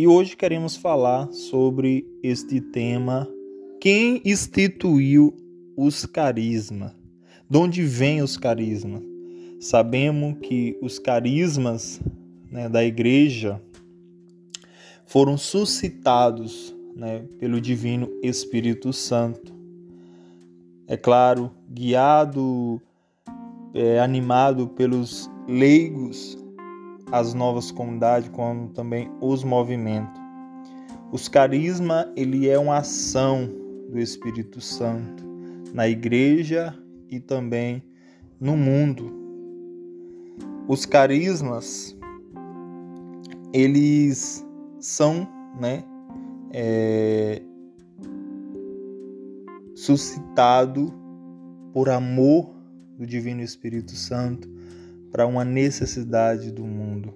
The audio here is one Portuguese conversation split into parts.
E hoje queremos falar sobre este tema: quem instituiu os carismas? De onde vêm os carismas? Sabemos que os carismas né, da igreja foram suscitados né, pelo Divino Espírito Santo. É claro, guiado, é, animado pelos leigos, as novas comunidades, como também os movimentos. Os carisma ele é uma ação do Espírito Santo na igreja e também no mundo. Os carismas eles são, né, é, suscitado por amor do Divino Espírito Santo para uma necessidade do mundo.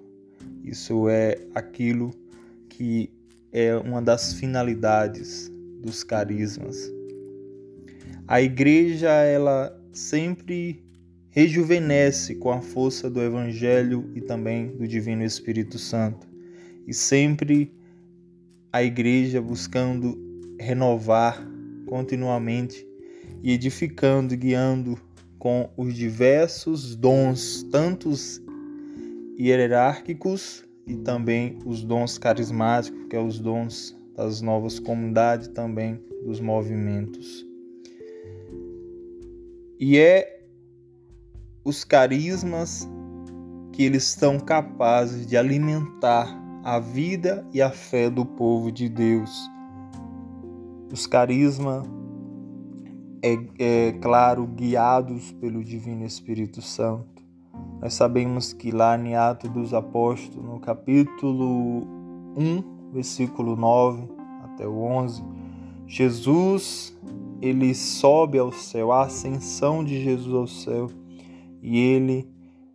Isso é aquilo que é uma das finalidades dos carismas. A igreja ela sempre rejuvenesce com a força do evangelho e também do divino Espírito Santo. E sempre a igreja buscando renovar continuamente e edificando guiando com os diversos dons, tantos hierárquicos e também os dons carismáticos, que é os dons das novas comunidades também dos movimentos. E é os carismas que eles estão capazes de alimentar a vida e a fé do povo de Deus. Os carismas é, é claro, guiados pelo Divino Espírito Santo. Nós sabemos que lá em Atos dos Apóstolos, no capítulo 1, versículo 9 até o 11, Jesus ele sobe ao céu, a ascensão de Jesus ao céu, e ele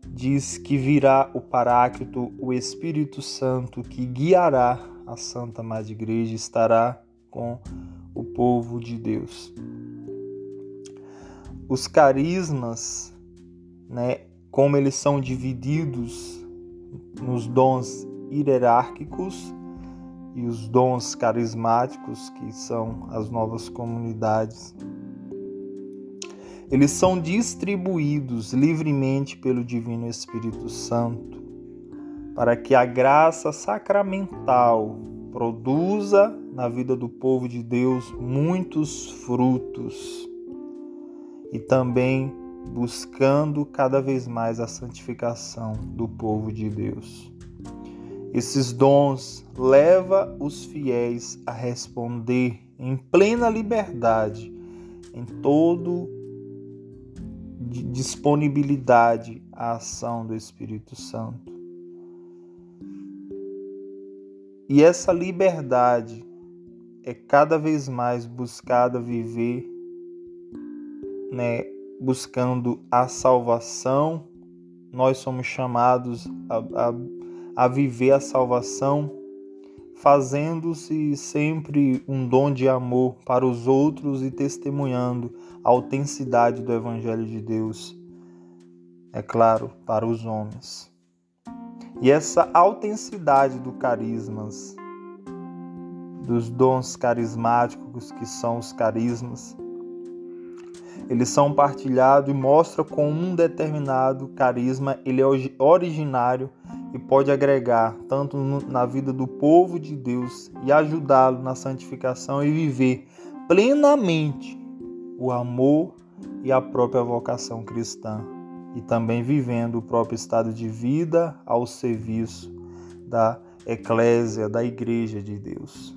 diz que virá o Paráclito, o Espírito Santo, que guiará a Santa Madre Igreja, estará com o povo de Deus os carismas, né, como eles são divididos nos dons hierárquicos e os dons carismáticos, que são as novas comunidades. Eles são distribuídos livremente pelo Divino Espírito Santo, para que a graça sacramental produza na vida do povo de Deus muitos frutos e também buscando cada vez mais a santificação do povo de Deus. Esses dons leva os fiéis a responder em plena liberdade, em todo disponibilidade à ação do Espírito Santo. E essa liberdade é cada vez mais buscada viver né, buscando a salvação, nós somos chamados a, a, a viver a salvação, fazendo-se sempre um dom de amor para os outros e testemunhando a autenticidade do Evangelho de Deus, é claro, para os homens. E essa autenticidade do carismas, dos dons carismáticos que são os carismas, eles são partilhados e mostra com um determinado carisma, ele é originário e pode agregar tanto na vida do povo de Deus e ajudá-lo na santificação e viver plenamente o amor e a própria vocação cristã, e também vivendo o próprio estado de vida ao serviço da eclésia, da igreja de Deus.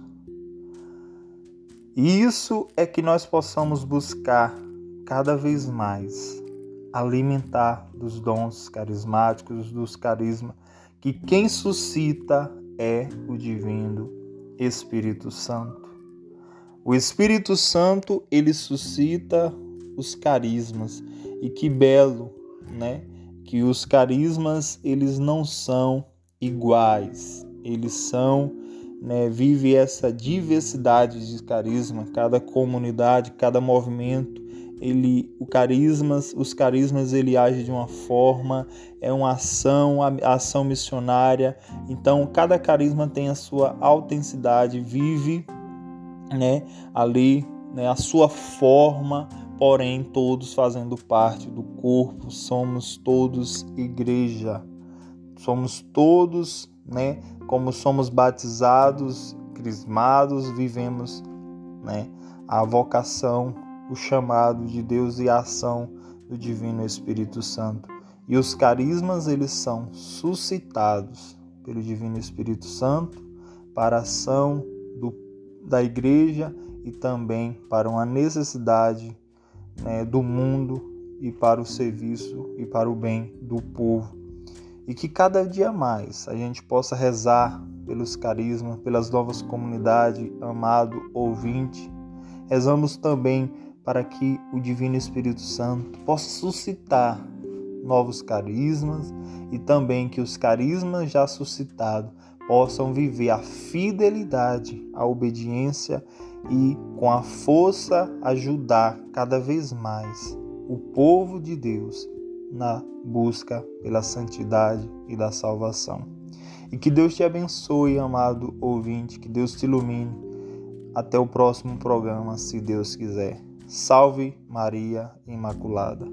Isso é que nós possamos buscar cada vez mais alimentar dos dons carismáticos, dos carismas, que quem suscita é o divino Espírito Santo. O Espírito Santo, ele suscita os carismas. E que belo, né? Que os carismas, eles não são iguais. Eles são, né, vive essa diversidade de carisma, cada comunidade, cada movimento ele o carismas, os carismas ele age de uma forma, é uma ação, a ação missionária. Então, cada carisma tem a sua autenticidade, vive, né, ali, né, a sua forma, porém todos fazendo parte do corpo, somos todos igreja. Somos todos, né, como somos batizados, crismados, vivemos, né, a vocação o chamado de Deus e a ação do Divino Espírito Santo. E os carismas eles são suscitados pelo Divino Espírito Santo para a ação do, da igreja e também para uma necessidade né, do mundo e para o serviço e para o bem do povo. E que cada dia mais a gente possa rezar pelos carismas, pelas novas comunidades, amado ouvinte. Rezamos também para que o Divino Espírito Santo possa suscitar novos carismas e também que os carismas já suscitados possam viver a fidelidade, a obediência e com a força ajudar cada vez mais o povo de Deus na busca pela santidade e da salvação. E que Deus te abençoe, amado ouvinte, que Deus te ilumine. Até o próximo programa, se Deus quiser. Salve Maria Imaculada.